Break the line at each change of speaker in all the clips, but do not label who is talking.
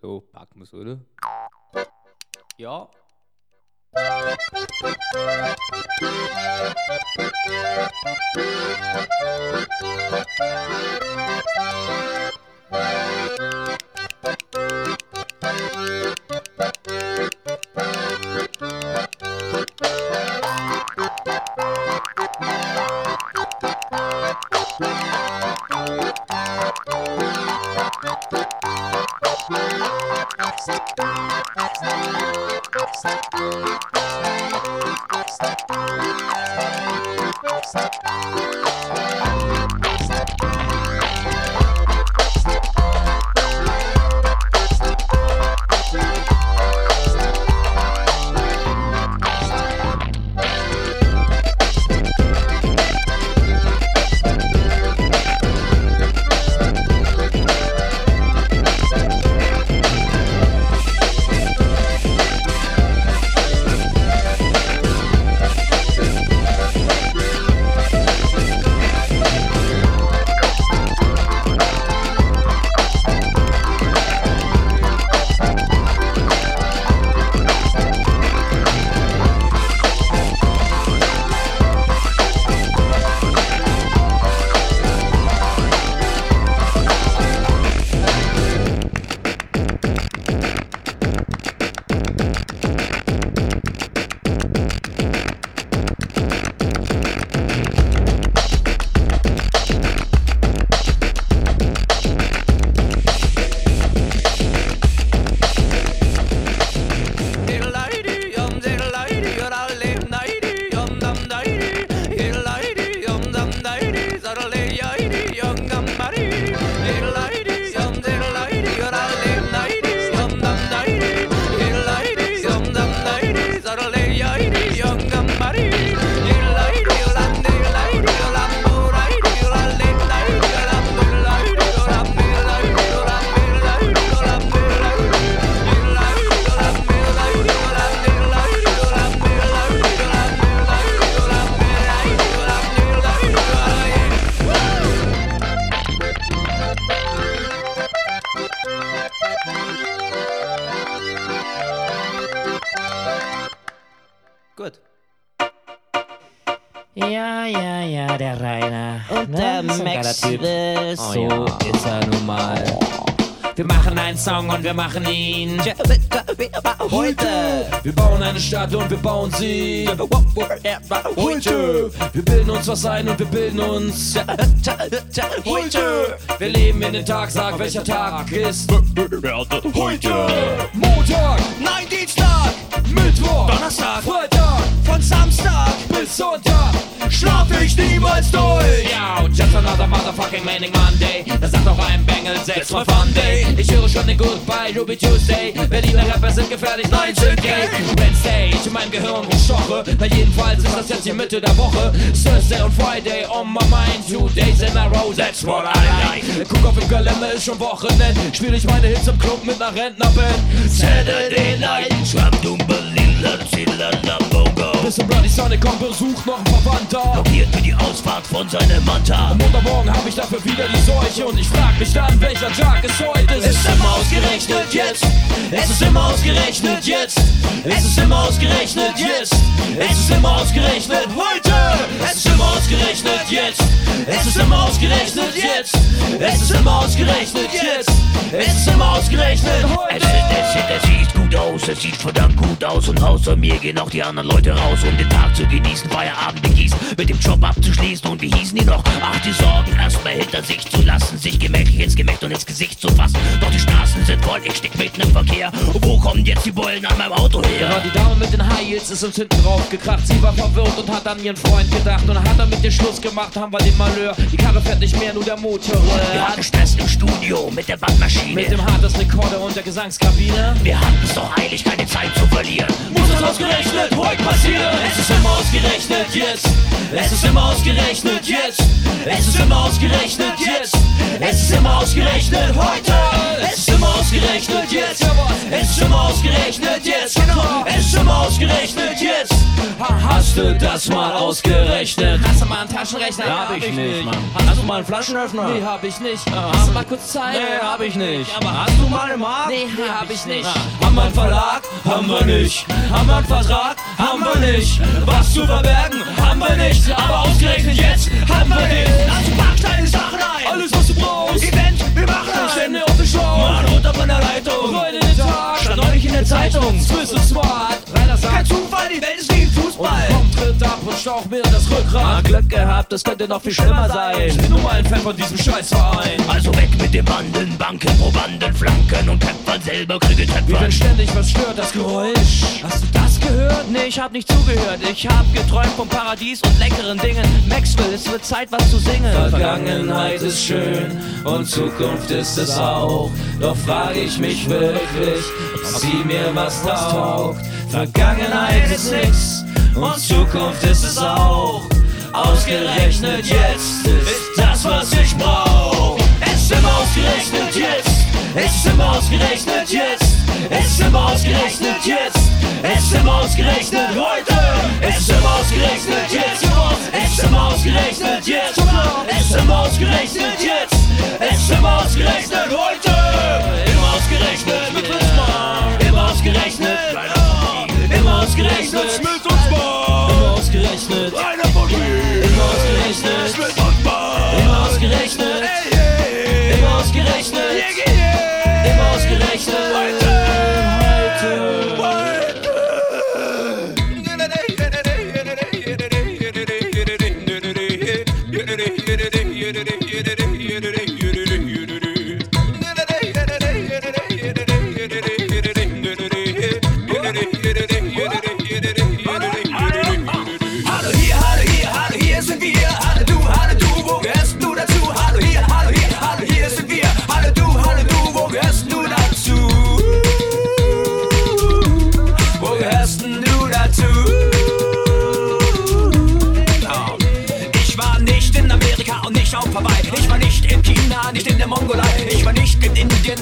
So, packen wir's, oder? Ja. Gut.
Ja, ja, ja, der Rainer.
Und
Ne?
der Max
Typ.
Oh
so
ja.
ist er nun mal.
Wir machen einen Song und wir machen ihn.
Heute
Wir bauen eine Stadt und wir bauen sie. Heute. Wir bilden uns was ein und wir bilden uns. Heute. Wir leben in den Tag, sag welcher Tag ist. Heute. Montag.
Nein, Dienstag,
Mittwoch.
Donnerstag.
Freitag.
Von Samstag
Bis Sonntag.
schlaf ich niemals durch.
Ja, just another motherfucking Manning Monday. Das sagt auch ein Bengel, setz mal Fun Day. Ich höre schon den Goodbye, Ruby Tuesday. Berliner Rapper sind gefährlich, nein, sind gay. Wednesday, ich in meinem Gehirn gestoche. Na jedenfalls ist das jetzt die Mitte der Woche. Thursday und Friday on my mind. Two days in a row, that's what I like. Guck auf den Gelände, ist schon Wochenende. Spiel ich meine Hits im Club mit ner Rentnerband. Saturday night, bis zum Bloody Sonic kommt Besuch noch ein Verwandter.
Hier für die Ausfahrt von seinem Manta.
Am Montagmorgen hab ich dafür wieder die Seuche und ich frag mich dann, welcher Tag es heute ist.
Es ist immer ausgerechnet jetzt. Es ist immer ausgerechnet jetzt. Es ist immer ausgerechnet jetzt. Es ist immer ausgerechnet heute. Es ist immer ausgerechnet jetzt. Es ist immer ausgerechnet jetzt. Es ist immer ausgerechnet jetzt. Es ist immer ausgerechnet heute. Es, ist, es, sieht, es sieht gut aus, es sieht verdammt gut aus. Und außer mir gehen auch die anderen Leute raus, um den Tag zu genießen, Feierabend begießen, mit dem Job abzuschließen. Und wie hießen die noch? Ach, die Sorgen erstmal hinter sich zu lassen, sich gemächlich ins Gemächt und ins Gesicht zu fassen. Doch die Straßen sind voll, ich steck mitten im Verkehr. Und wo kommen jetzt die Bullen an meinem Auto her?
die Dame mit den High Heels ist uns hinten drauf gekracht. Sie war verwirrt und hat an ihren Freund gedacht. Und hat damit den Schluss gemacht, haben wir den Malheur. Die Karre fährt nicht mehr, nur der Motor.
Wir hatten Stress im Studio mit der Bandmaschine.
Mit dem hartes Rekorder und der Gesangskabine.
Wir hatten es doch eilig, keine Zeit zu verlieren.
Muss das ausgerechnet heute passieren?
Es ist immer ausgerechnet jetzt. Es ist immer ausgerechnet jetzt. Es ist immer ausgerechnet jetzt. Es ist immer ausgerechnet heute. Es ist immer ausgerechnet jetzt. Es ist immer ausgerechnet jetzt. Es ist immer ausgerechnet jetzt.
Hast du das mal ausgerechnet?
Hast du mal einen Taschenrechner?
Hab ich nicht, Mann.
Hast du mal einen Flaschenöffner?
Nee, hab ich nicht.
Hast du mal kurz Zeit?
Nee, hab ich nicht.
Aber
hast du mal einen Markt?
Nee, hab ich nicht.
Haben wir einen Verlag? haben wir nicht. Haben wir einen Vertrag? Haben wir nicht. Was zu verbergen? Haben wir nicht. Aber ausgerechnet jetzt haben wir den.
Also pack deine Sachen ein.
Alles, was du brauchst.
Event, wir machen ein.
Stände auf der Show. Mann, runter von der Leitung. Freude den Tag. Stand neulich in der Zeitung. Swiss und smart.
Kein Zufall, die Welt ist wie Fußball.
Und tritt ab und stauch mir das Rückgrat. Mal Glück gehabt, das könnte noch viel schlimmer sein. Ich bin nur mal ein Fan von diesem Scheißverein.
Also weg mit den Banden, Banken, Probanden, Flanken und Kämpfern selber
kriegen
Kämpfer.
Wenn ständig was stört, das Geräusch. Hast du das gehört? Nee, ich hab nicht zugehört. Ich hab geträumt vom Paradies und leckeren Dingen. Maxwell, es wird Zeit, was zu singen. Vergangenheit ist schön und Zukunft ist es auch. Doch frage ich mich wirklich, ob sie mir was taugt. Vergangenheit ist nix und Zukunft ist es auch. Ausgerechnet jetzt ist das, was ich brauch. Ist immer ausgerechnet jetzt. Es Ist immer ausgerechnet jetzt. Ist immer ausgerechnet jetzt. Ist immer ausgerechnet heute. Es Ist immer ausgerechnet jetzt. Es Ist immer ausgerechnet jetzt. Es Ist immer ausgerechnet jetzt. Ist immer ausgerechnet heute. Immer ausgerechnet. Immer ausgerechnet. Immer ausgerechnet.
Line up.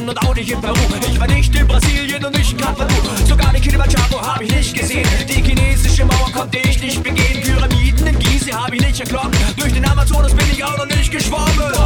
Und auch nicht in Peru. Ich war nicht in Brasilien und nicht in Kathmandu. Sogar die Kilimanjaro habe ich nicht gesehen. Die chinesische Mauer konnte ich nicht begehen. Pyramiden in Gizeh habe ich nicht erklommen. Durch den Amazonas bin ich auch noch nicht geschwommen.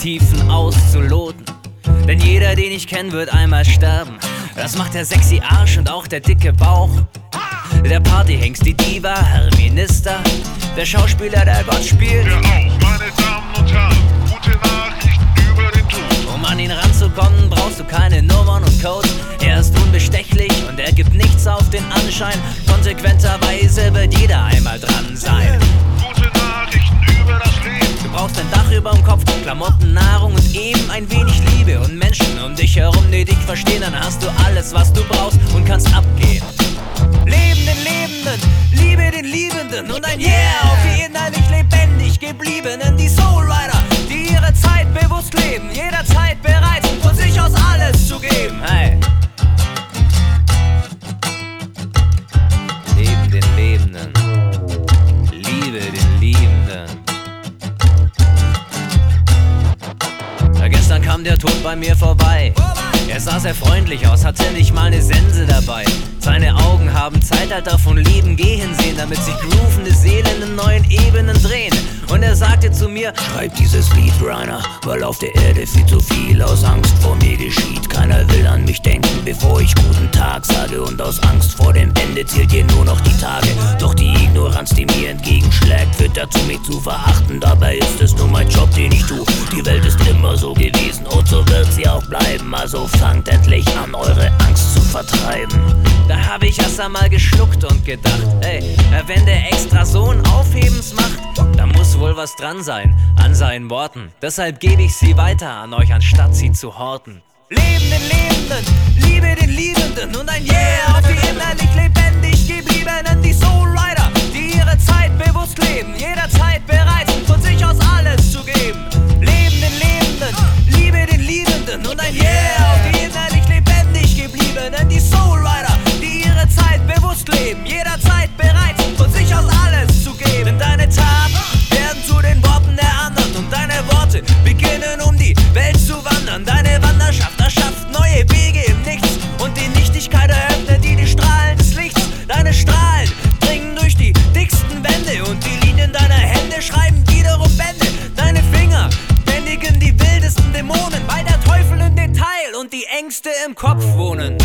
Tiefen auszuloten. Denn jeder, den ich kenne, wird einmal sterben. Das macht der sexy Arsch und auch der dicke Bauch. Der Partyhengst, die Diva, Herr Minister. Der Schauspieler, der Gott spielt.
Wir auch, meine Damen und Herren, gute Nachrichten über den Tod.
Um an ihn ranzukommen, brauchst du keine Nummern und Codes. Er ist unbestechlich und er gibt nichts auf den Anschein. Konsequenterweise wird jeder einmal dran sein.
Gute Nachrichten über das Leben.
Brauchst ein Dach überm Kopf, Klamotten, Nahrung und eben ein wenig Liebe und Menschen um dich herum, die dich verstehen. Dann hast du alles, was du brauchst und kannst abgehen. Leben den Lebenden, liebe den Liebenden und ein Yeah auf die innerlich lebendig gebliebenen, die Soulrider, die ihre Zeit bewusst leben, jederzeit bereit von sich aus alles zu geben. Hey. Kam der Tod bei mir vorbei. Er sah sehr freundlich aus, hatte nicht mal eine Sense dabei. Seine Augen haben Zeitalter von Leben gehen sehen, damit sich groovende Seelen in neuen Ebenen drehen. Und er sagte zu mir, schreib dieses Lied, Rainer, weil auf der Erde viel zu viel aus Angst vor mir geschieht. Keiner will an mich denken, bevor ich guten Tag sage. Und aus Angst vor dem Ende zählt ihr nur noch die Tage. Doch die Ignoranz, die mir entgegenschlägt, führt dazu, mich zu verachten. Dabei ist es nur mein Job, den ich tu. Die Welt ist immer so gewesen und so wird sie auch bleiben. Also fangt endlich an, eure Angst zu vertreiben. Da habe ich erst einmal geschluckt und gedacht, ey, wenn der extra so ein Aufhebens macht, da muss wohl was dran sein an seinen Worten. Deshalb gebe ich sie weiter an euch, anstatt sie zu horten. Leben den Lebenden, liebe den Liebenden und ein Yeah auf die innerlich lebendig gebliebenen, die Soulrider, die ihre Zeit bewusst leben, jederzeit bereit von sich aus alles zu geben. Leben den Lebenden, liebe den Liebenden und ein Yeah auf die innerlich lebendig gebliebenen, die ihre Bewusst leben, jederzeit bereit von sich aus alles zu geben. Denn deine Taten werden zu den Worten der anderen und deine Worte beginnen um die Welt zu wandern. Deine Wanderschaft erschafft neue Wege im Nichts und die Nichtigkeit eröffnet dir die Strahlen des Lichts. Deine Strahlen dringen durch die dicksten Wände und die Linien deiner Hände schreiben wiederum Bände. Deine Finger bändigen die wildesten Dämonen, weil der Teufel im Detail und die Ängste im Kopf wohnen.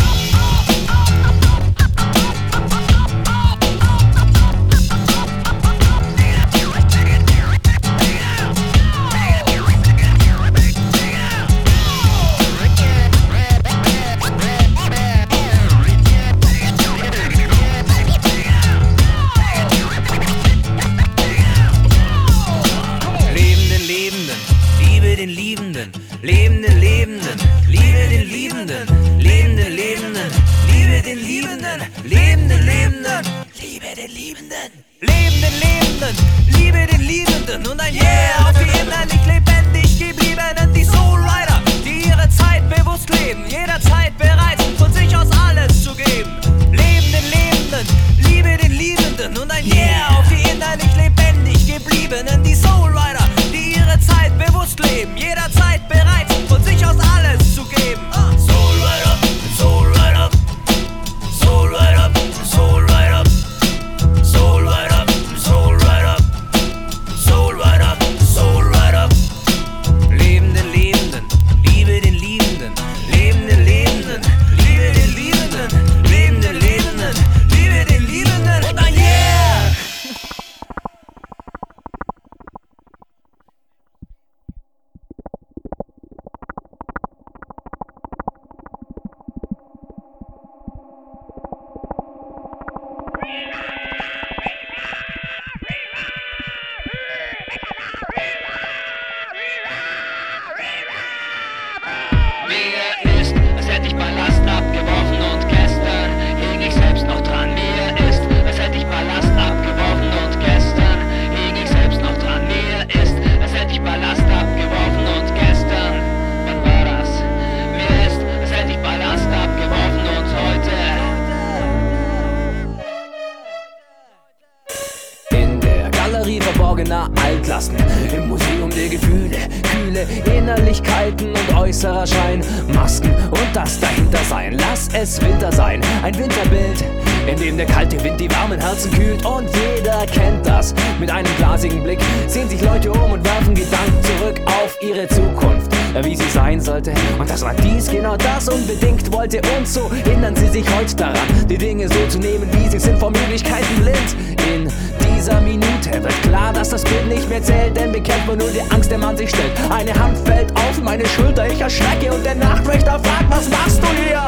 Nicht mehr zählt, denn bekennt man nur die Angst, der man sich stellt. Eine Hand fällt auf meine Schulter, ich erschrecke und der Nachtwächter fragt, was machst du hier?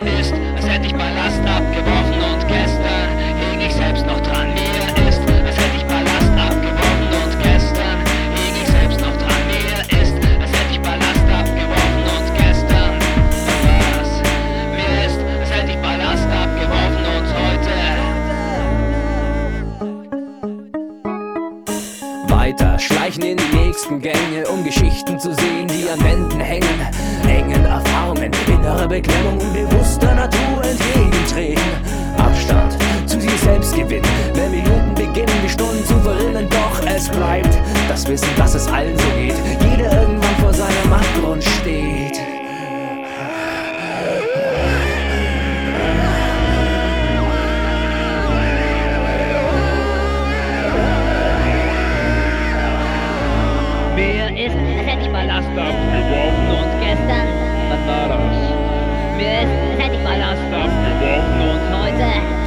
Mir ist, als hätte ich Ballast
Beklemmung, unbewusster Natur entgegentreten. Abstand zu sich selbst gewinnen, wenn Minuten beginnen, die Stunden zu verrinnen. Doch es bleibt das Wissen, dass es allen so geht. Jeder irgendwann vor seinem Abgrund steht.
Mir ist, als hätte ich Ballast abgeworfen und heute.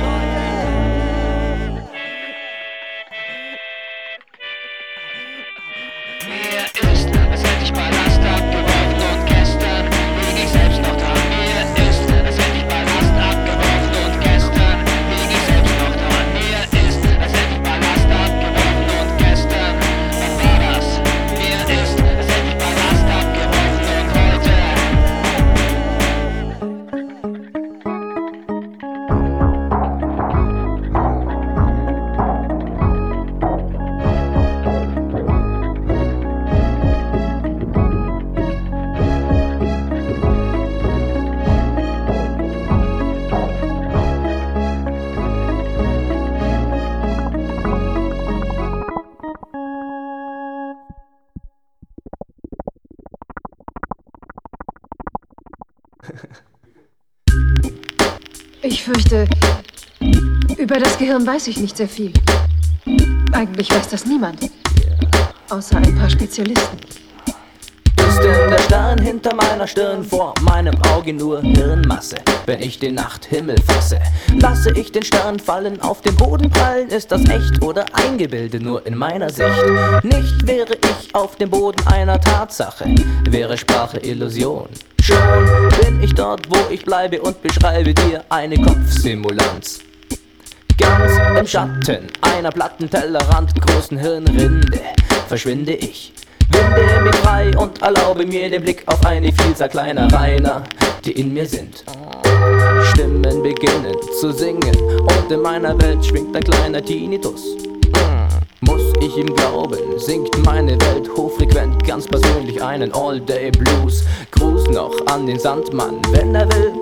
Gehirn weiß ich nicht sehr viel. Eigentlich weiß das niemand. Außer ein paar Spezialisten.
Ist denn der Stern hinter meiner Stirn vor meinem Auge nur Hirnmasse? Wenn ich den Nachthimmel fasse, lasse ich den Stern fallen, auf den Boden prallen, ist das echt oder Eingebilde nur in meiner Sicht? Nicht wäre ich auf dem Boden einer Tatsache, wäre Sprache Illusion. Schon bin ich dort, wo ich bleibe und beschreibe dir eine Kopfsimulanz. Ganz im Schatten einer Plattentellerrand großen Hirnrinde verschwinde ich. Winde mich frei und erlaube mir den Blick auf eine Vielzahl kleiner Reiner, die in mir sind. Stimmen beginnen zu singen und in meiner Welt schwingt ein kleiner Tinnitus. Muss ich ihm glauben, singt meine Welt hochfrequent, ganz persönlich einen All-Day-Blues. Gruß noch an den Sandmann, wenn er will,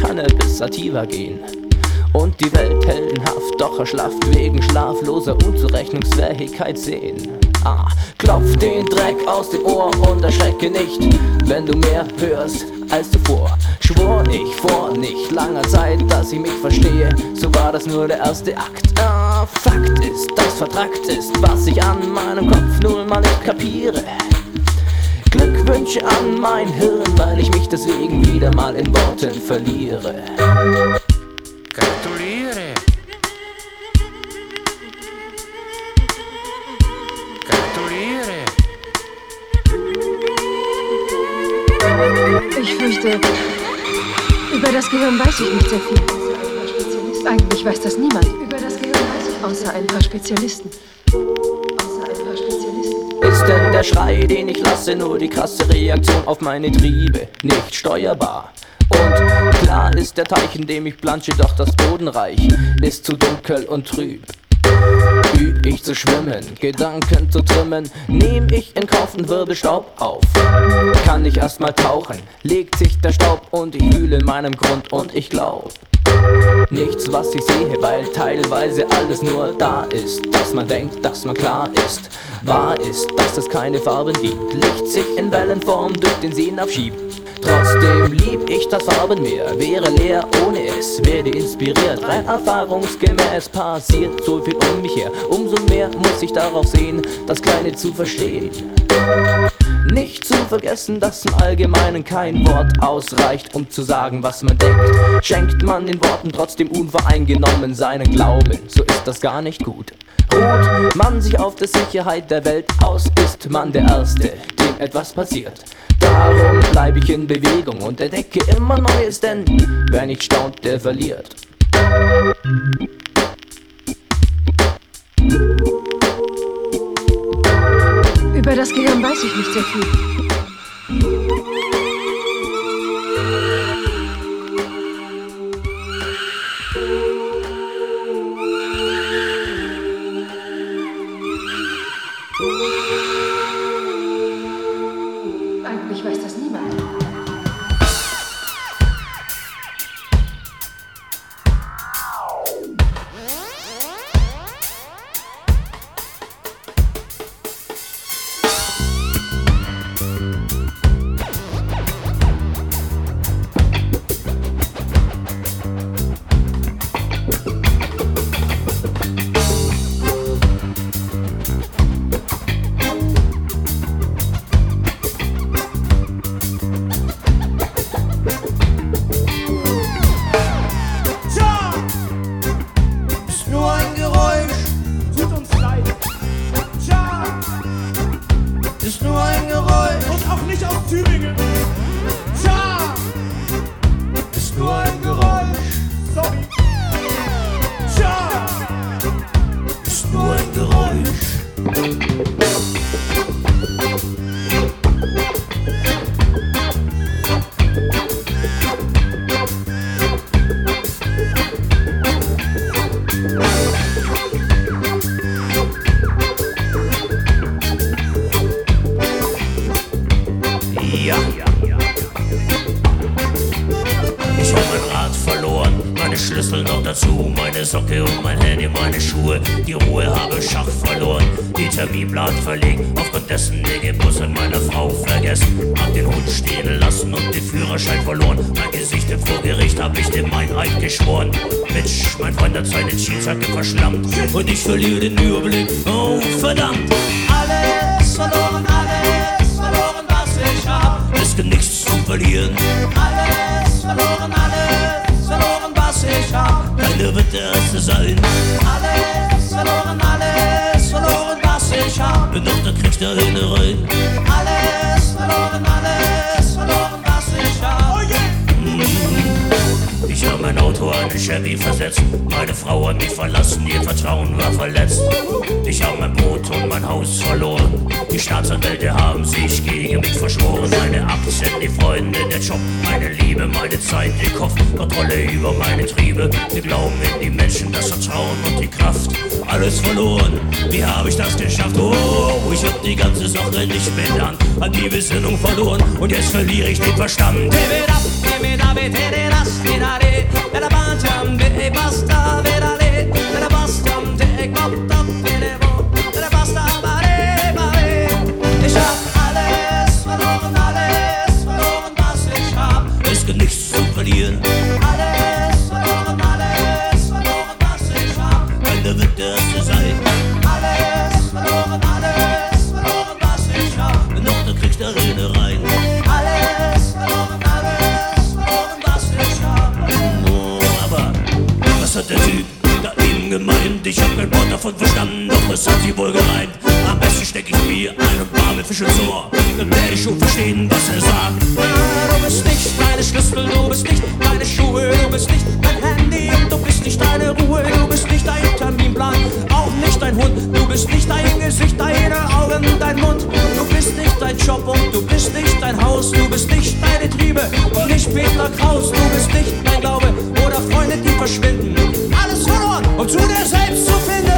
kann er bis Sativa gehen. Und die Welt heldenhaft, doch erschlafft wegen schlafloser Unzurechnungsfähigkeit sehen. Ah, klopf den Dreck aus dem Ohr und erschrecke nicht, wenn du mehr hörst als zuvor. Schwor ich vor nicht langer Zeit, dass ich mich verstehe, so war das nur der erste Akt. Ah, Fakt ist, dass vertrackt ist, was ich an meinem Kopf nun mal nicht kapiere. Glückwünsche an mein Hirn, weil ich mich deswegen wieder mal in Worten verliere.
Das Gehirn weiß ich nicht sehr viel. Eigentlich weiß das niemand. Über das Gehirn weiß ich außer ein paar Spezialisten. Außer ein paar Spezialisten.
Ist denn der Schrei, den ich lasse, nur die krasse Reaktion auf meine Triebe, nicht steuerbar? Und klar ist der Teich, in dem ich plansche, doch das Bodenreich ist zu dunkel und trüb. Üb ich zu schwimmen, Gedanken zu trimmen, nehm ich in Kauf und wirbel Staub auf. Kann ich erstmal tauchen, legt sich der Staub und ich wühle in meinem Grund und ich glaub.
Nichts, was ich sehe, weil teilweise alles nur da ist. Dass man denkt, dass man klar ist. Wahr ist, dass es keine Farben gibt. Licht sich in Wellenform durch den Sehen aufschiebt. Trotzdem lieb ich das Farbenmeer, wäre leer ohne es, werde inspiriert. Rein erfahrungsgemäß passiert so viel um mich her. Umso mehr muss ich darauf sehen, das Kleine zu verstehen. Nicht zu vergessen, dass im Allgemeinen kein Wort ausreicht, um zu sagen, was man denkt. Schenkt man den Worten trotzdem unvoreingenommen seinen Glauben, so ist das gar nicht gut. Ruht man sich auf der Sicherheit der Welt aus, ist man der Erste, dem etwas passiert. Darum bleibe ich in Bewegung und entdecke immer Neues, denn wer nicht staunt, der verliert.
Über das Gehirn weiß ich nicht sehr viel.
Und
Auto an den Chevy versetzt. Meine Frau hat mich verlassen, ihr Vertrauen war verletzt. Ich hab mein Boot und mein Haus verloren. Die Staatsanwälte haben sich gegen mich verschworen. Meine Aktien, die Freunde, der Job, meine Liebe, meine Zeit, den Kopf, Kontrolle über meine Triebe. Wir glauben in die Menschen, das Vertrauen und die Kraft. Alles verloren, wie habe ich das geschafft? Oh, ich hab die ganze Sache nicht mehr Hand. Hab die Besinnung verloren und jetzt verliere ich den Verstand. Bana bacam de basta
verale Bana bastam tek baptam Ich hab
kein Wort davon verstanden, doch es hat sie wohl gemeint. Am besten steck ich mir eine warme Fisch ins Ohr. Dann werde ich schon verstehen, was er sagt.
Du bist nicht meine Schlüssel, du bist nicht meine Schuhe, du bist nicht mein Handy und du bist nicht deine Ruhe, du bist nicht dein Terminplan, nicht dein Hund, du bist nicht dein Gesicht, deine Augen, dein Mund, du bist nicht dein Job und du bist nicht dein Haus, du bist nicht deine Triebe und nicht Peter Kraus, du bist nicht mein Glaube oder Freunde, die verschwinden. Alles verloren, um zu dir selbst zu finden.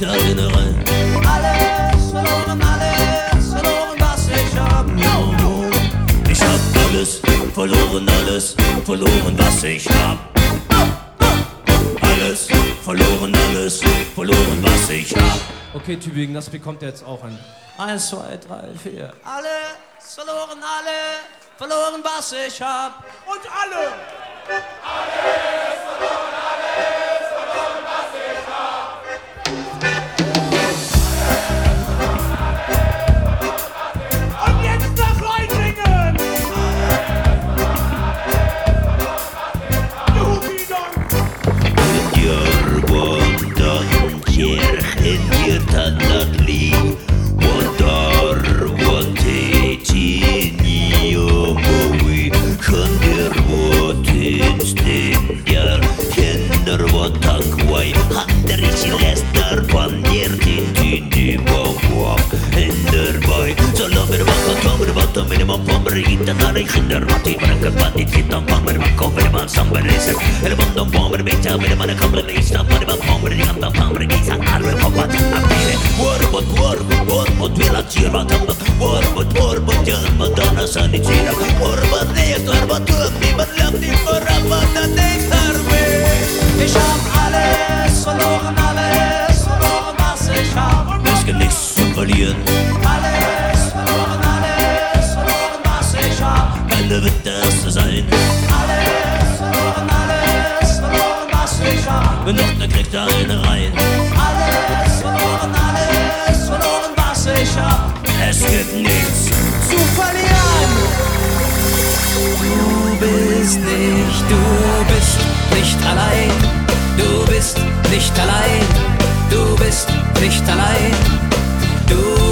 Da rein.
Alles verloren, alles verloren, was ich hab.
No, no. Ich hab alles verloren, alles verloren, was ich hab. Alles verloren, alles verloren, was ich hab.
Okay, Tübingen, das bekommt ihr jetzt auch an.
Eins, zwei, drei, vier. Alles verloren, alle verloren, was ich hab. Und alle. Alles
Då ville man bomber hitta när den skyndar Man till man kan fan inte hitta bomber Man kommer man samber reser Eller vad de bomber vet jag Men man kommer i snabbare Man bomber i andra bomber Gissa arven hoppat Att bli det War mot war mot war mot Villan tyr man tammat War mot war
mot Jön mot donna alles Verloren alles Verloren was Alles
Keiner wird der Erste sein
Alles verloren, alles verloren, was ich hab.
Wenn noch, dann kriegt er eine rein
Alles verloren, alles verloren, was ich hab.
Es gibt nichts
Zu verlieren.
Du bist nicht, du bist nicht allein. Du bist nicht allein. Du bist nicht allein. Du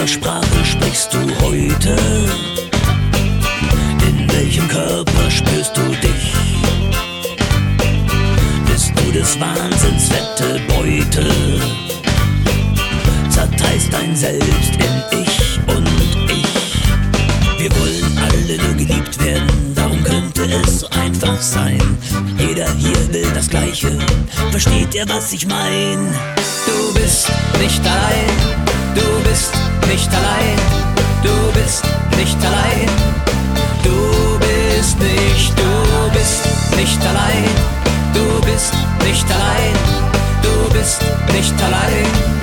welcher Sprache sprichst du heute? In welchem Körper spürst du dich? Bist du des Wahnsinns fette Beute? Zerteilst dein Selbst in ich und ich. Wir wollen alle nur geliebt werden, darum könnte es so einfach sein. Jeder hier will das Gleiche, versteht ihr, was ich mein?
Du bist nicht allein. Du bist nicht allein. Du bist nicht allein. Du bist nicht, du bist nicht allein. Du bist nicht allein. Du bist nicht allein.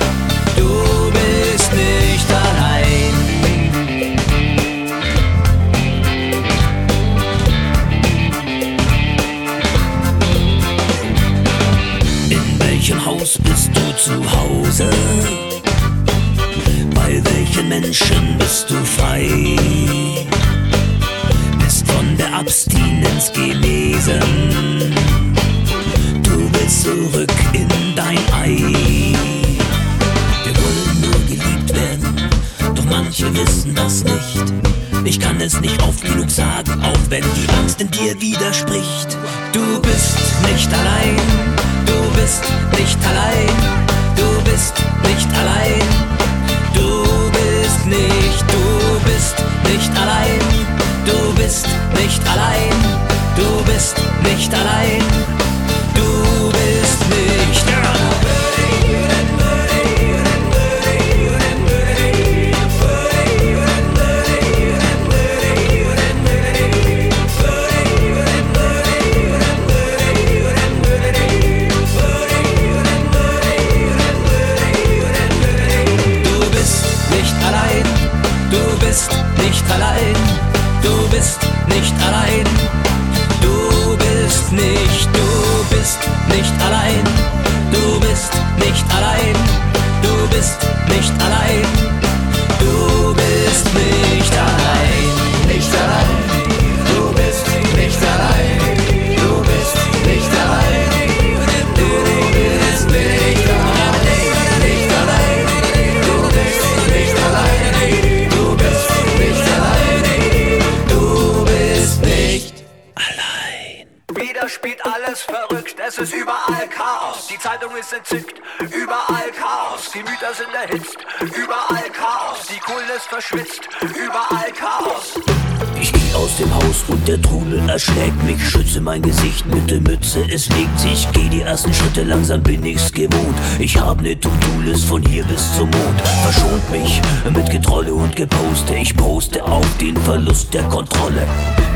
Nächte, langsam bin ich's gewohnt. Ich hab ne To-Do-List von hier bis zum Mond. Verschont mich mit Getrolle und Geposte. Ich poste auf den Verlust der Kontrolle.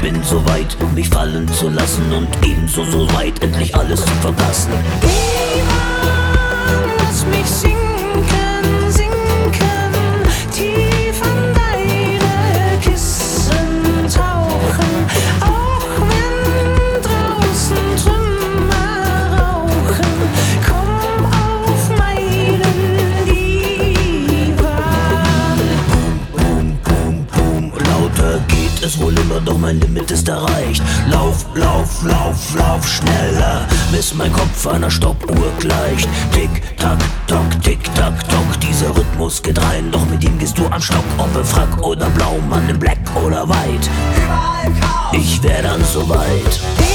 Bin so weit, mich fallen zu lassen und ebenso so weit, endlich alles zu verpassen. Kopf einer Stoppuhr gleicht. Tick, tack, tock, tick, tack, tock, dieser Rhythmus geht rein. Doch mit ihm gehst du am Stock, ob im Frack oder blau, Mann im Black oder weit. Ich wär dann soweit.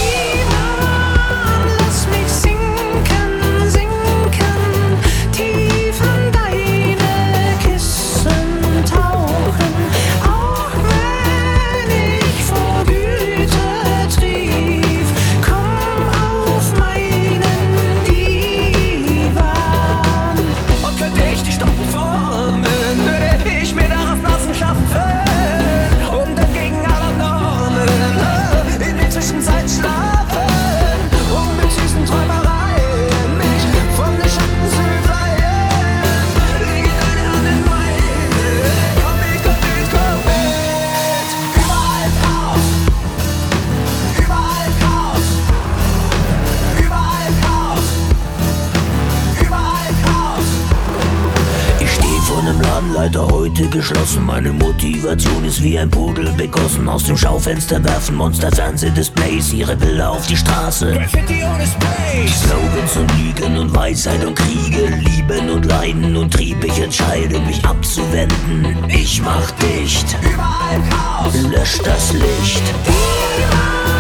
geschlossen. Meine Motivation ist wie ein Pudel begossen. Aus dem Schaufenster werfen Monster Fernsehdisplays ihre Bilder auf die Straße.
Graffiti ohne Spray.
Slogans und Lügen und Weisheit und Kriege, Lieben und Leiden und Trieb. Ich entscheide mich abzuwenden. Ich mach dicht. Überall Chaos. Lösch das Licht.
Überall.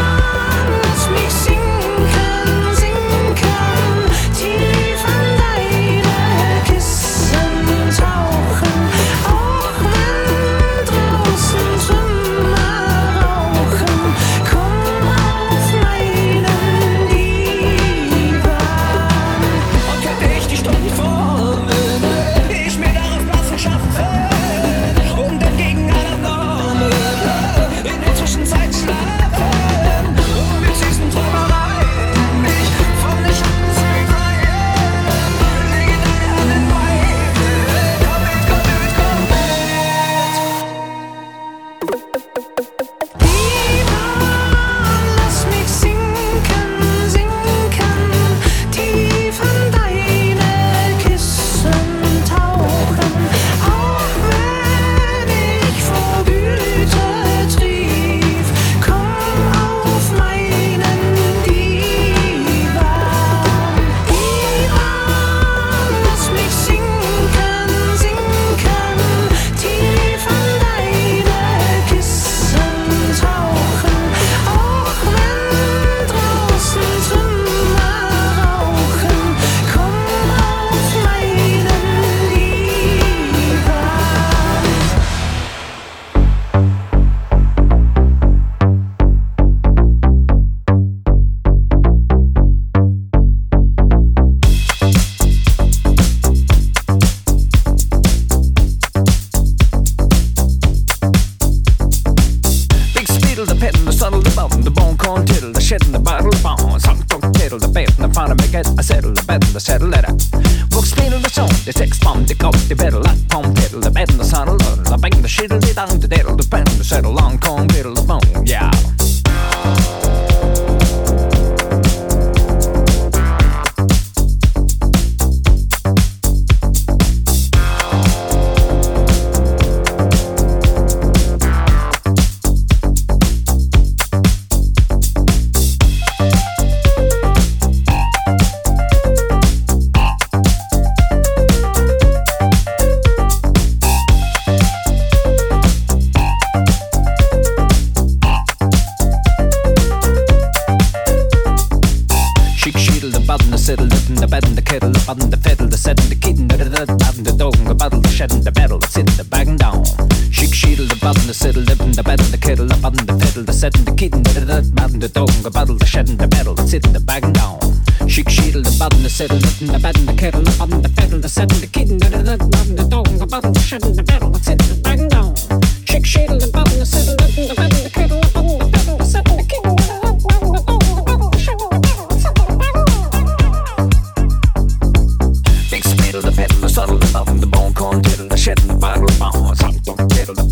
I'm trying to on the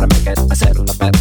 the make it. I settle the bed.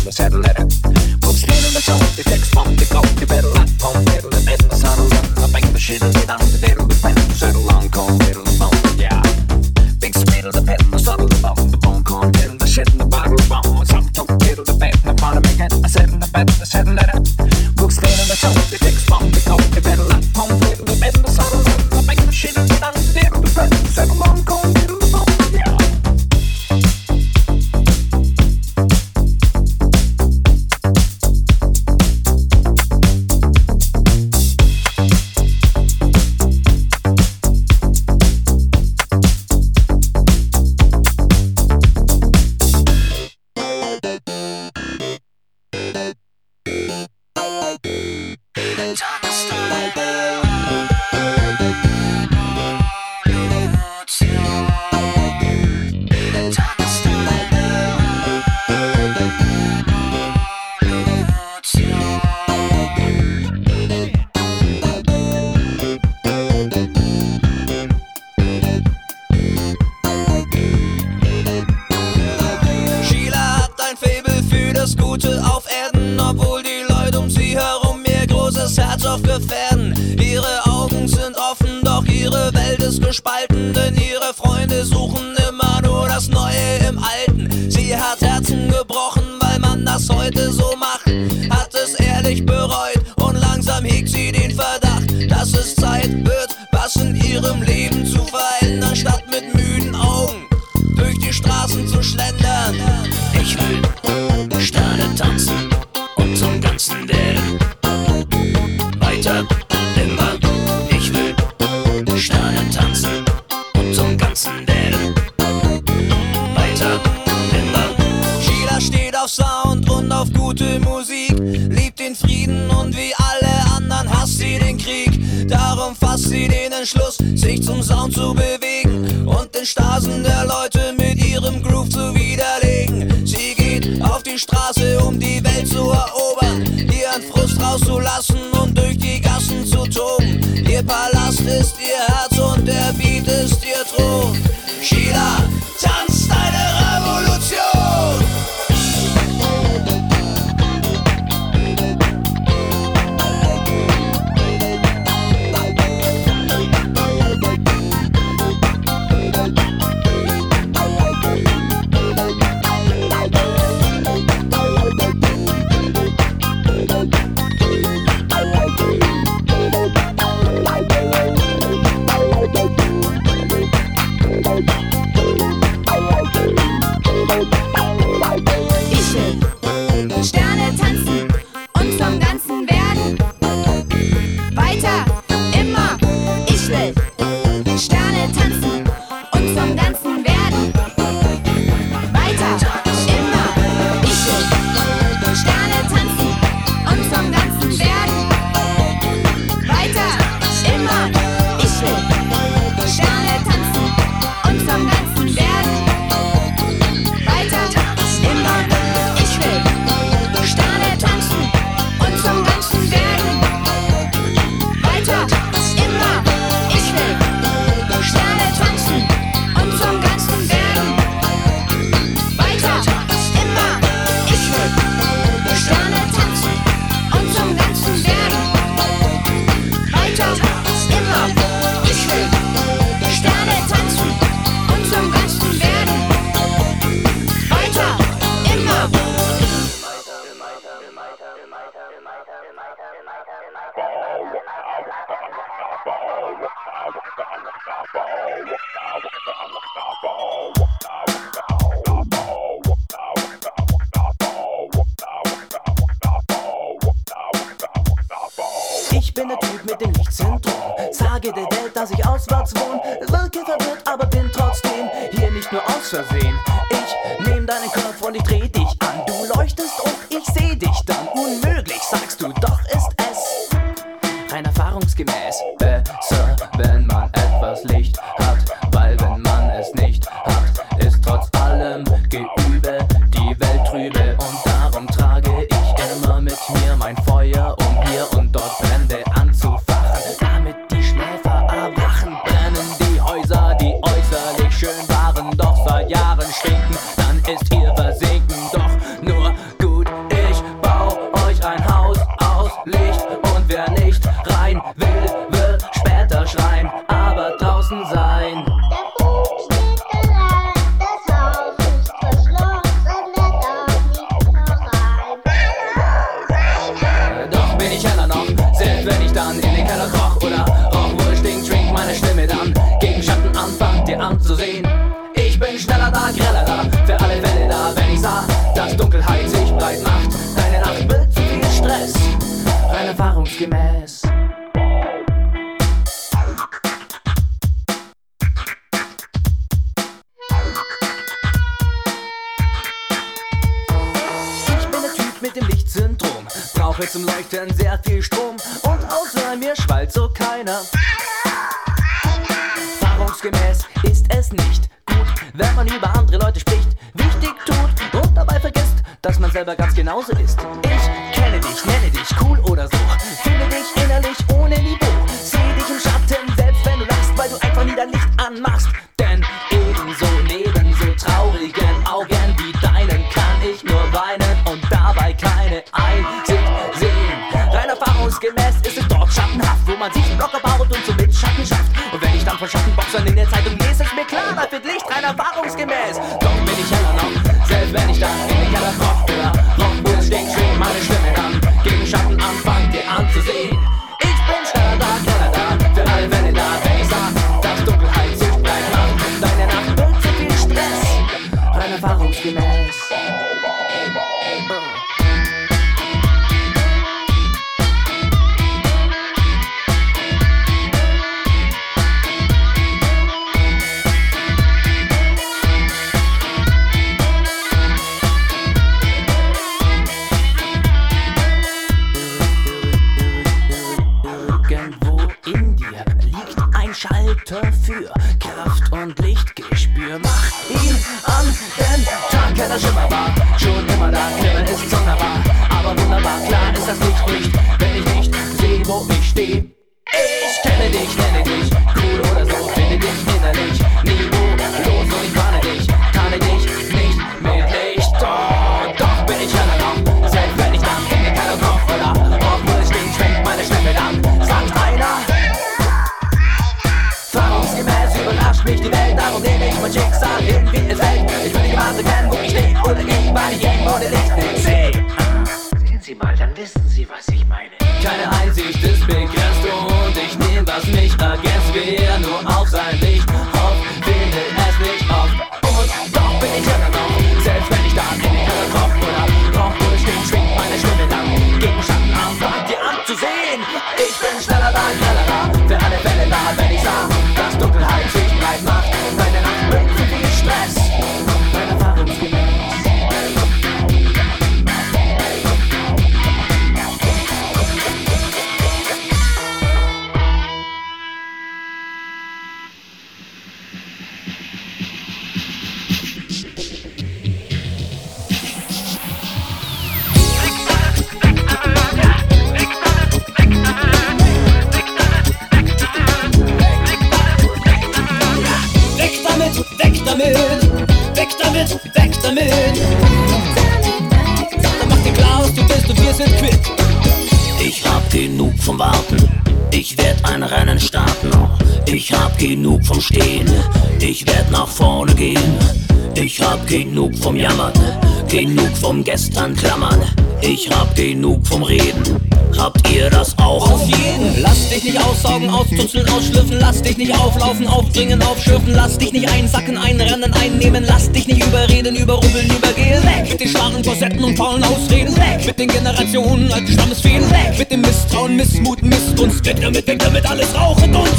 alten
Korsetten und faulen Ausreden. Weg mit den Generationen alten Stammesfehlen. Weg mit dem Misstrauen, Missmut, Missgunst. Weg damit, weg damit, alles Rauch und Dunst.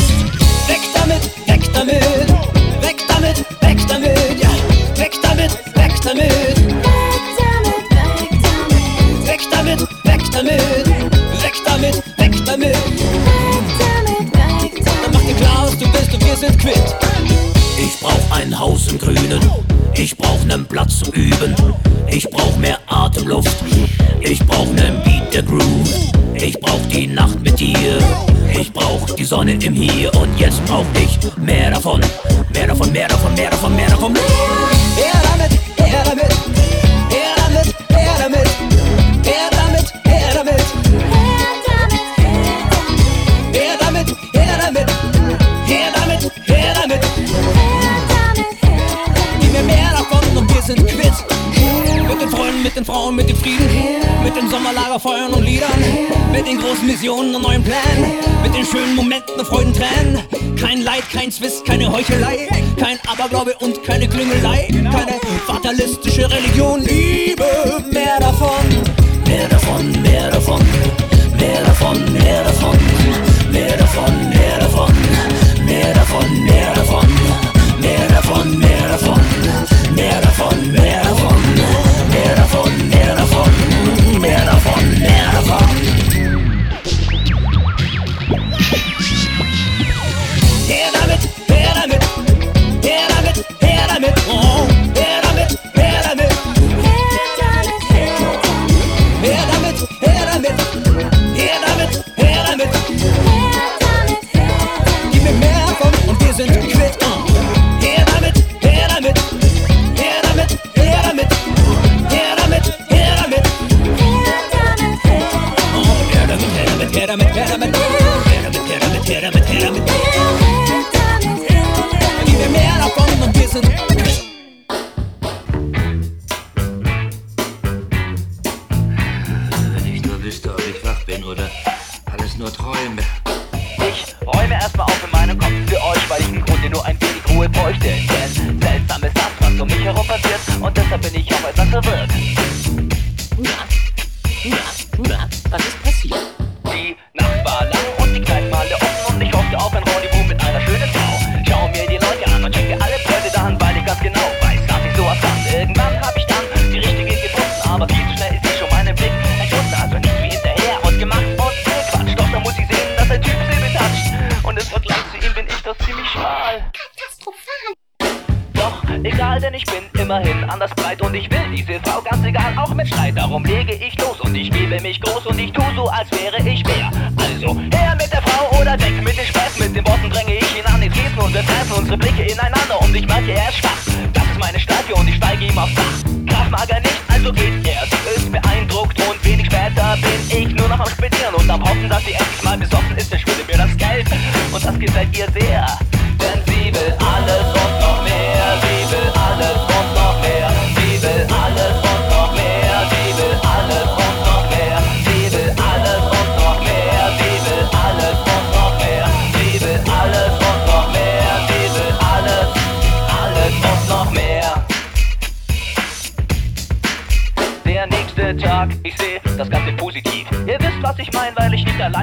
Lager, Feuern und Liedern, mit den großen Missionen und neuen Plänen, mit den schönen Momenten und Freuden, Kein Leid, kein Zwist, keine Heuchelei, kein Aberglaube und keine Klüngelei, keine fatalistische Religion. Liebe, mehr davon,
mehr davon, mehr davon, mehr davon, mehr davon, mehr davon. Mehr davon.
fuck. sie endlich mal besoffen ist, dann schwindet mir das Geld. Und das gefällt ihr sehr.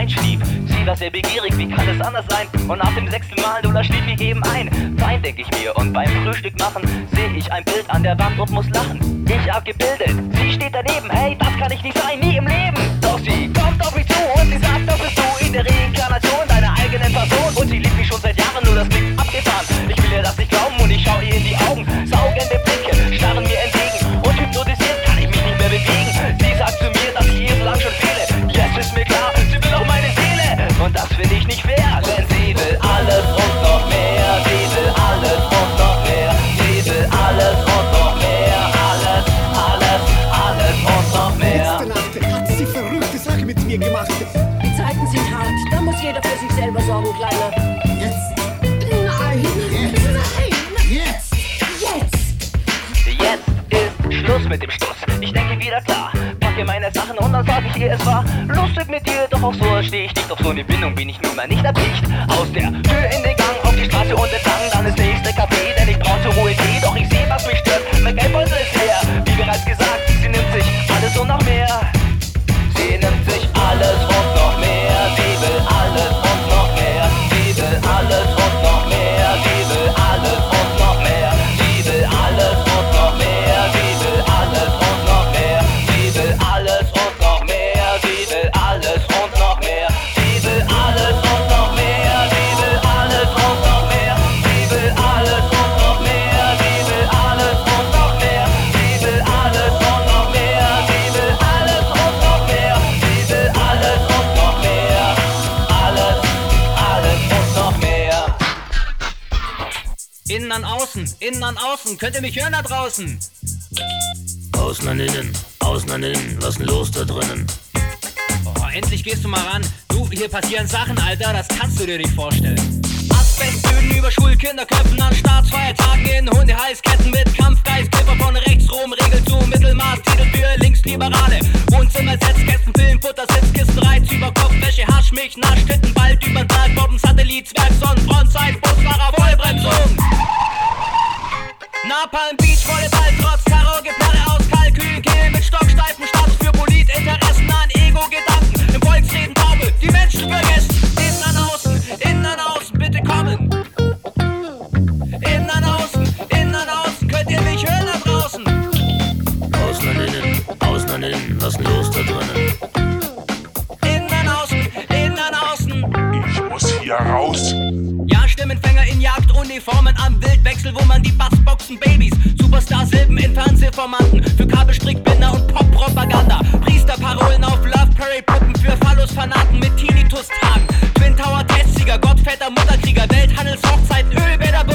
Mensch lieb. Sie war sehr begierig, wie kann es anders sein? Und nach dem sechsten Mal, du schlief mich eben ein. Fein, denk ich mir, und beim Frühstück machen sehe ich ein Bild an der Wand und muss lachen. Ich abgebildet, sie steht daneben, hey, das kann ich nicht sein, nie im Leben. Doch sie kommt auf mich zu und sie sagt, doch sag ich dir, es war lustig mit dir, doch auch so ersteh ich dich, doch so eine Bindung bin ich nun mal nicht erpicht. Aus der Tür in den
draußen? Könnt ihr mich hören da draußen?
Außen an innen, außen an innen, was denn los da drinnen?
Oh, endlich gehst du mal ran. Du, hier passieren Sachen, Alter, das kannst du dir nicht vorstellen. Asbestböden über Schulkinderköpfen an Staatsfeiertagen in Hundehalsketten mit Kampfgeist, Kipper von rechts rum, Regel zu Mittelmaß, Titel für
Linksliberale. Wohnzimmer Setzkästen, Film, Pillen, Futter, Sitzkissen, Reiz über Kopfwäsche, Hasch, Milch, Nasch, Titten, Wald, über Berg, Bomben, Satellit, Zwerg, Sonnenfront, Zeit, Busfahrer, Vollbremsung. Napalm Beach, Volleyball, trotz Terror, Geperre aus Kalkül, Kehl mit stocksteifen Status für Politinteressen an Ego-Gedanken. Im Volksreden Taube, die Menschen vergessen. Innen an außen, innen an außen, bitte kommen. Innen an außen, innen an außen, könnt ihr mich hören da draußen?
Außen und innen, außen und innen, was ist denn los da drinnen?
Innen an außen, innen an außen.
Ich muss hier raus.
Ja, Stimmenfänger in Jagduniformen am Wildwechsel, wo man die Bassboxen Babys, Superstar-Silben in Fernsehformaten für Kabelstrickbinder und Pop-Propaganda, Priesterparolen auf Love Parade-Puppen für Phallus-Fanaten mit Tinnitus-Tagen, Twin Tower-Testsieger, Gottväter, Mutterkrieger, Welthandelshochzeiten, Ölbäder,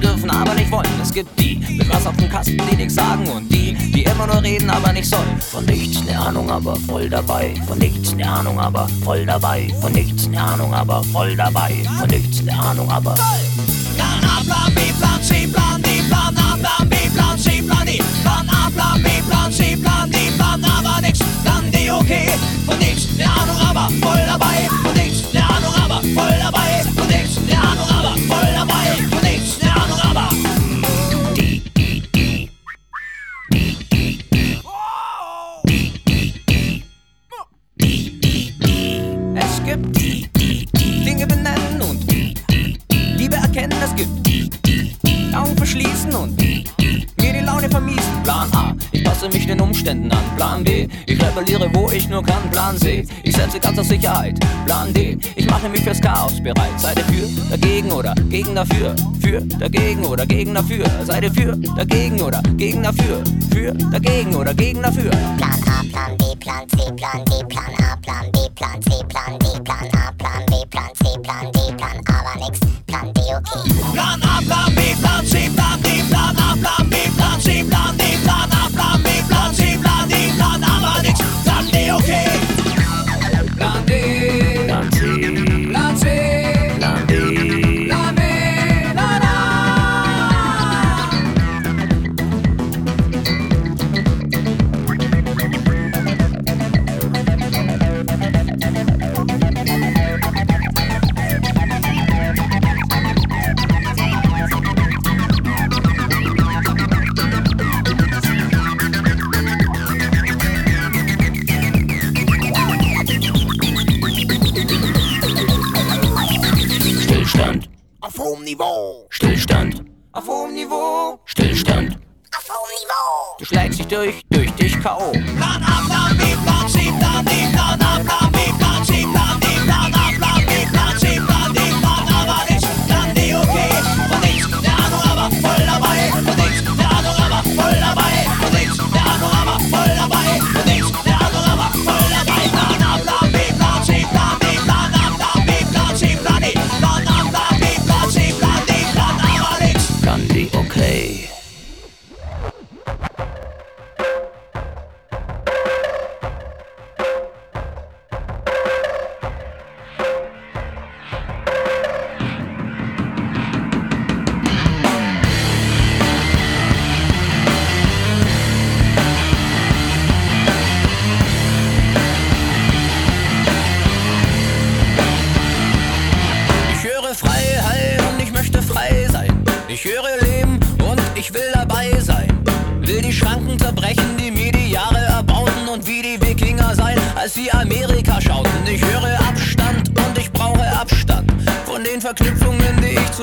gerne dürfen, aber nicht wollen. Es gibt die, mit was auf dem Kasten, die nichts sagen. Und die, die immer nur reden, aber nicht sollen.
Von nichts ne Ahnung, aber voll dabei. Von nichts ne Ahnung, aber voll dabei. Von nichts ne Ahnung, aber voll dabei. Von nichts ne Ahnung, aber.
Plan A, Plan B, Plan C, Plan D, Plan A, Plan B, Plan C, Plan D. Plan A, Plan B, Plan C, Plan D, Plan A nix, Plan D okay. Von nichts ne Ahnung, aber voll dabei.
Ich nur kann. Plan C, ich setze ganz auf Sicherheit. Plan D, ich mache mich fürs Chaos bereit. Seid ihr für, dagegen oder gegen dafür? Für, dagegen oder gegen dafür? Seid ihr für, dagegen oder gegen dafür? Für, dagegen oder gegen dafür?
Plan A, Plan B, Plan C, Plan D, Plan A, Plan B, Plan C, Plan D, Plan A, Plan B, Plan C, Plan D, Plan A war nix, Plan D okay.
Plan A,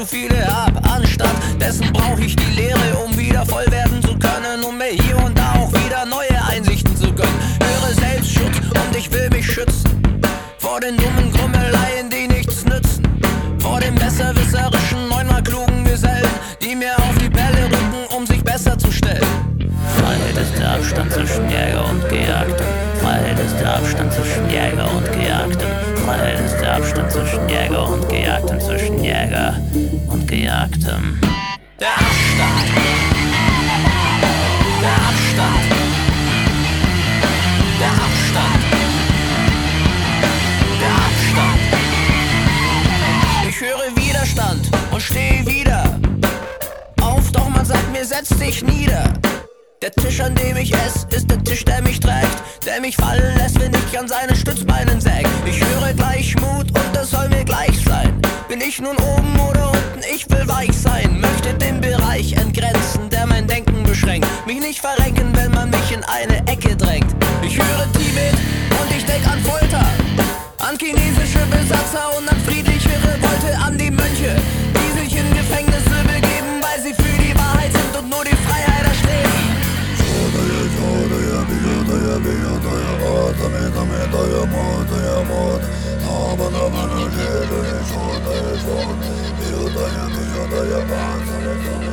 feel Der
Tisch, an dem ich ess, ist der Tisch, der mich trägt, der mich fallen lässt, wenn ich an seinen Stützbeinen säg. Ich höre Gleichmut und das soll mir gleich sein. Bin ich nun oben oder unten, ich will weich sein. Möchte den Bereich entgrenzen, der mein Denken beschränkt. Mich nicht verrenken, wenn man mich in eine Ecke drängt. Ich höre Tibet und ich denk an Folter. An chinesische Besatzer und an friedliche Revolte, an die Mönche,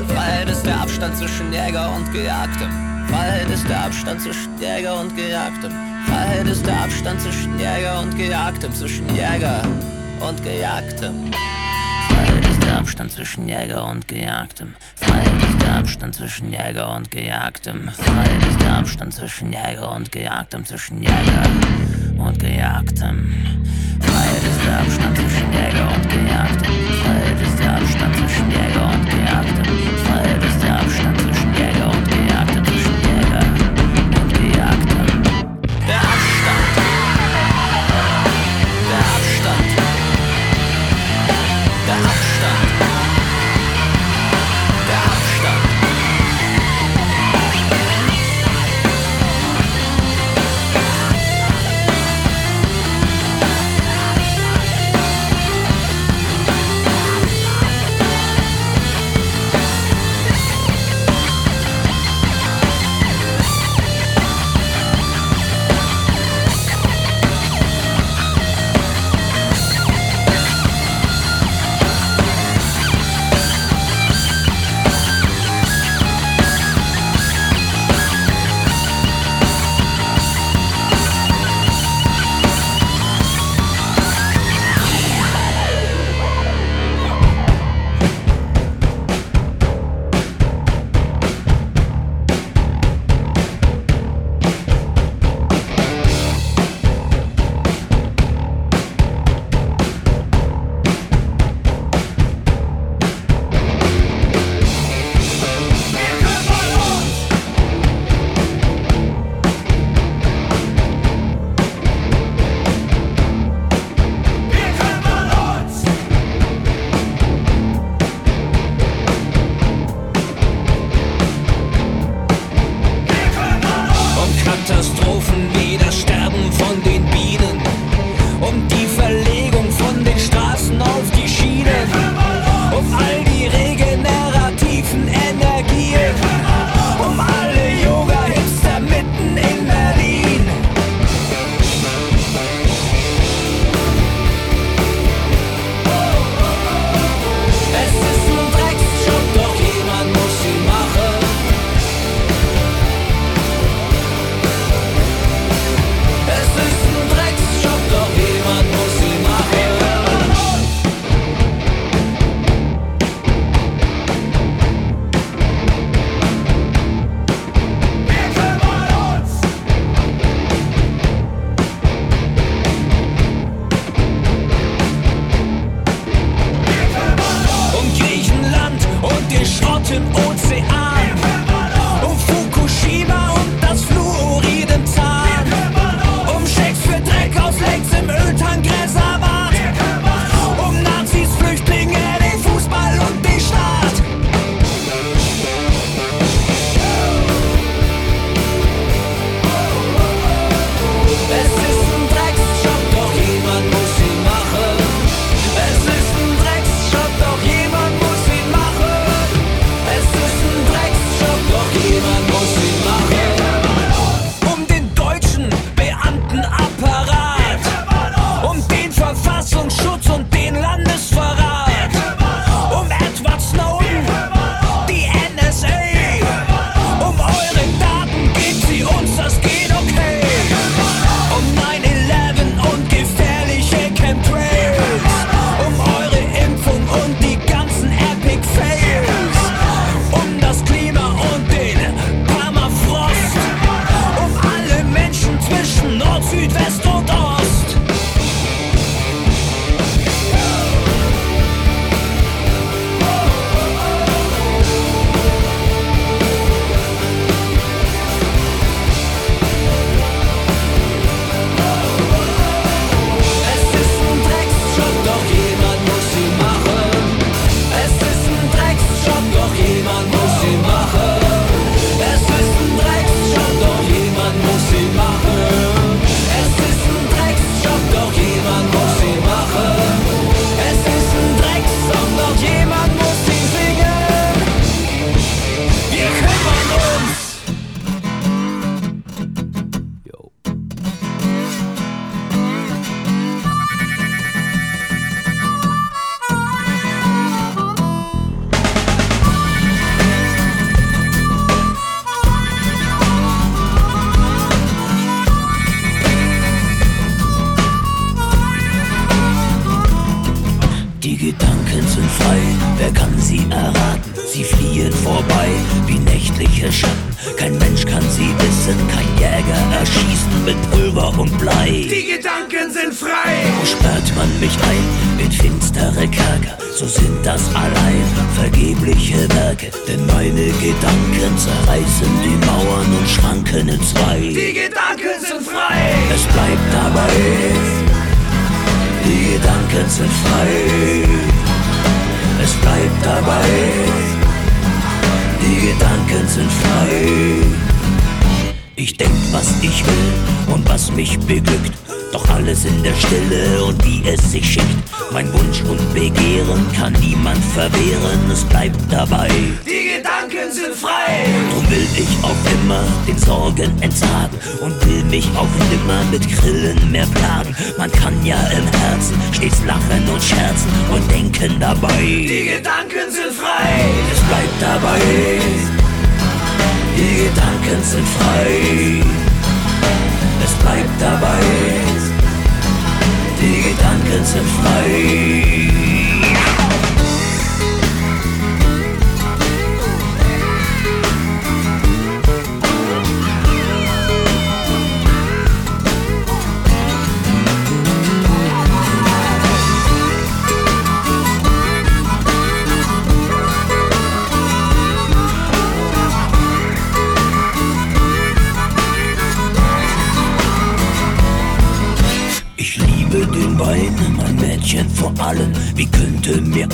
Freiheit ist der Abstand zwischen Jäger und Gejagtem. Freiheit ist der Abstand zwischen Jäger und Gejagtem. Freiheit ist der Abstand zwischen Jäger und Gejagtem. Zwischen Jäger und Gejagtem.
Freiheit ist der Abstand zwischen Jäger und Gejagtem. Freiheit ist der Abstand zwischen Jäger und Gejagtem. Freiheit ist der Abstand zwischen Jäger und Gejagtem. Zwischen Jäger und Gejagtem. Freiheit ist der Abstand zwischen Jäger und Gejagtem. Freiheit ist der Abstand zwischen Jäger und Gejagtem. Freiheit ist der Abstand zwischen Jäger und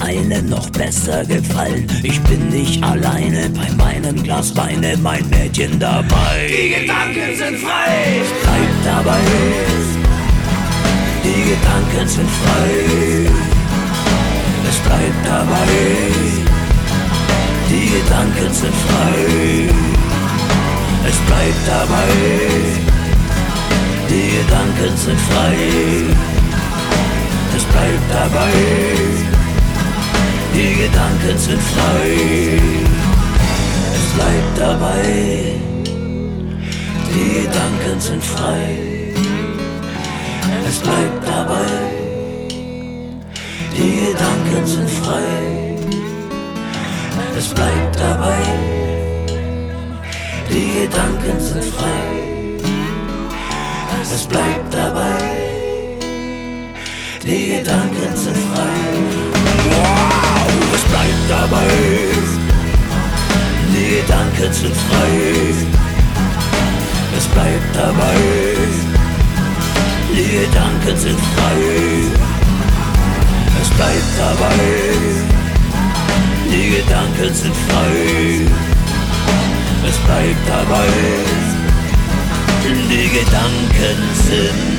einem noch besser gefallen. Ich bin nicht alleine bei meinem Glas Weine, mein Mädchen dabei.
Die Gedanken sind frei.
Bleib dabei. Die Gedanken sind frei. Es bleibt dabei. Die Gedanken sind frei. Es bleibt dabei. Die Gedanken sind frei, es bleibt dabei die Gedanken sind frei. Es bleibt dabei, die Gedanken sind frei. Es bleibt dabei, die Gedanken sind frei. Es bleibt dabei, die Gedanken sind frei. Es bleibt dabei, die Gedanken sind frei es bleibt dabei. Die Gedanken sind frei, es bleibt dabei. Die Gedanken sind frei, es bleibt dabei. Die Gedanken sind frei, es bleibt dabei. Die Gedanken sind
frei.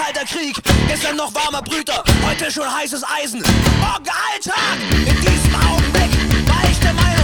kalter Krieg, gestern noch warmer Brüter, heute schon heißes Eisen. Morgen Alltag, in diesem Augenblick war ich der Meinung,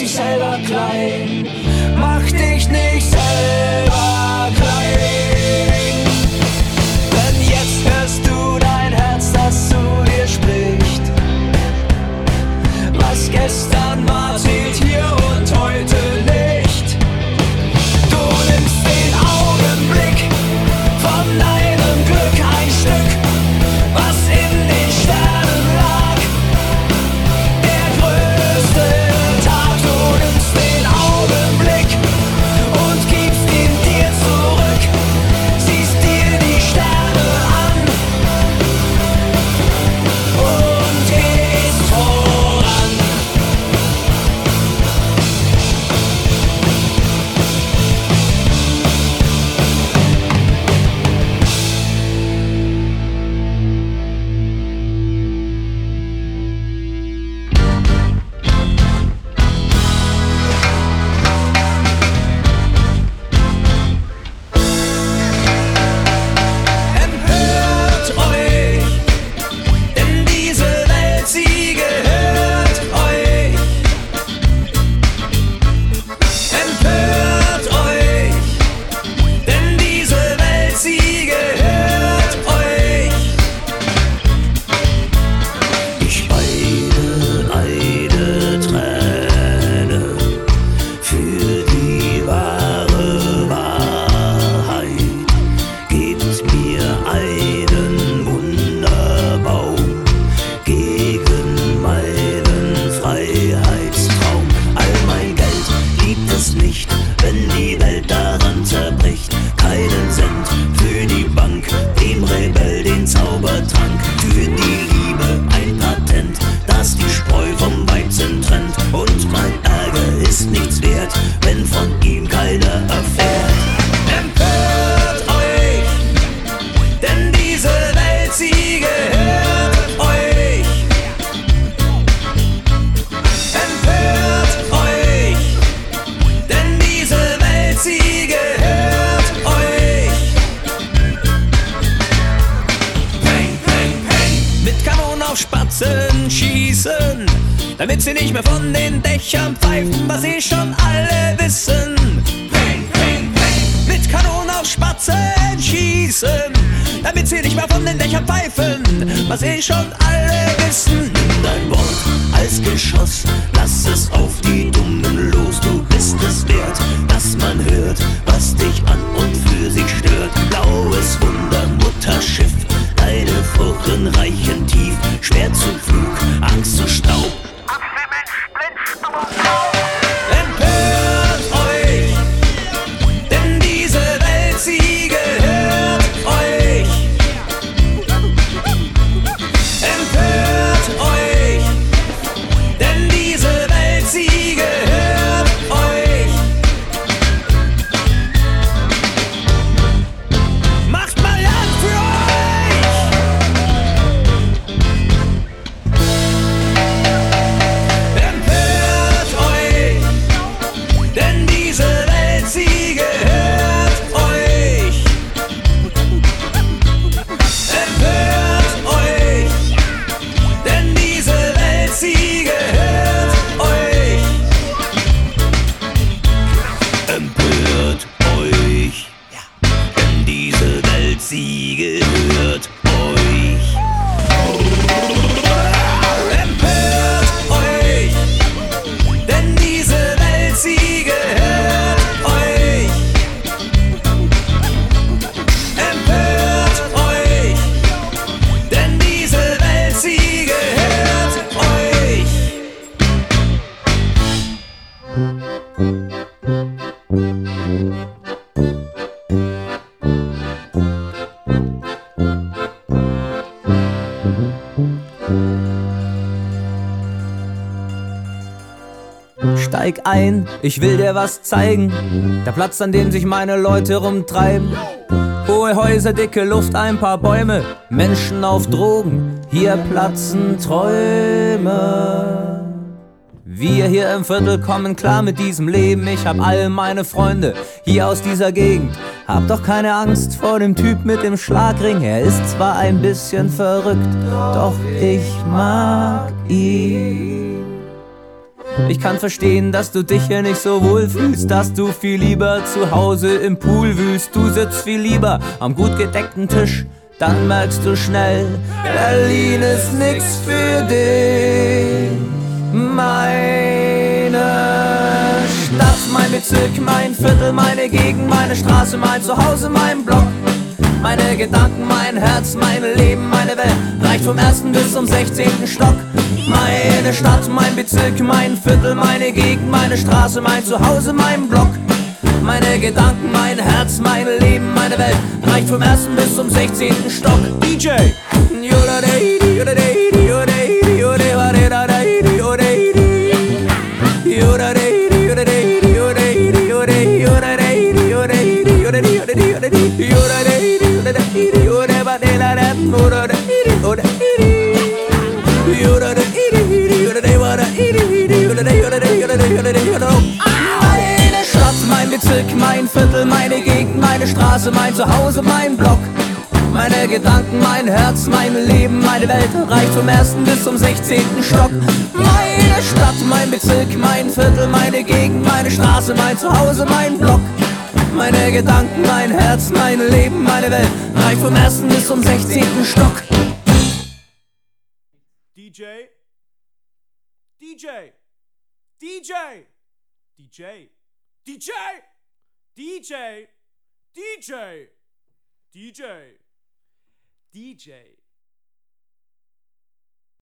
die
Scheibe
civilization Ein, ich will dir was zeigen. Der Platz, an dem sich meine Leute rumtreiben. Hohe Häuser, dicke Luft, ein paar Bäume. Menschen auf Drogen, hier platzen Träume. Wir hier im Viertel kommen klar mit diesem Leben. Ich hab all meine Freunde hier aus dieser Gegend. Hab doch keine Angst vor dem Typ mit dem Schlagring. Er ist zwar ein bisschen verrückt, doch ich mag ihn. Ich kann verstehen, dass du dich hier nicht so wohl fühlst, dass du viel lieber zu Hause im Pool wühlst. Du sitzt viel lieber am gut gedeckten Tisch, dann merkst du schnell, Berlin ist nix für dich. Meine Stadt, mein Bezirk, mein Viertel, meine Gegend, meine Straße, mein Zuhause, mein Block. Meine Gedanken, mein Herz, mein Leben, meine Welt reicht vom ersten bis zum 16. Stock. Meine Stadt, mein Bezirk, mein Viertel, meine Gegend, meine Straße, mein Zuhause, mein Block. Meine Gedanken, mein Herz, mein Leben, meine Welt reicht vom ersten bis zum 16. Stock. DJ! meine Stadt, mein Bezirk, mein Viertel, meine Gegend, meine Straße, mein Zuhause, mein Block. Meine Gedanken, mein Herz, mein Leben, meine Welt reicht vom ersten bis zum 16. Stock. Meine Stadt, mein Bezirk, mein Viertel, meine Gegend, meine Straße, mein Zuhause, mein Block. Meine Gedanken, mein Herz, mein Leben, meine Welt reicht vom ersten bis zum 16. Stock.
DJ. DJ. DJ. DJ. DJ. DJ. DJ. DJ. DJ.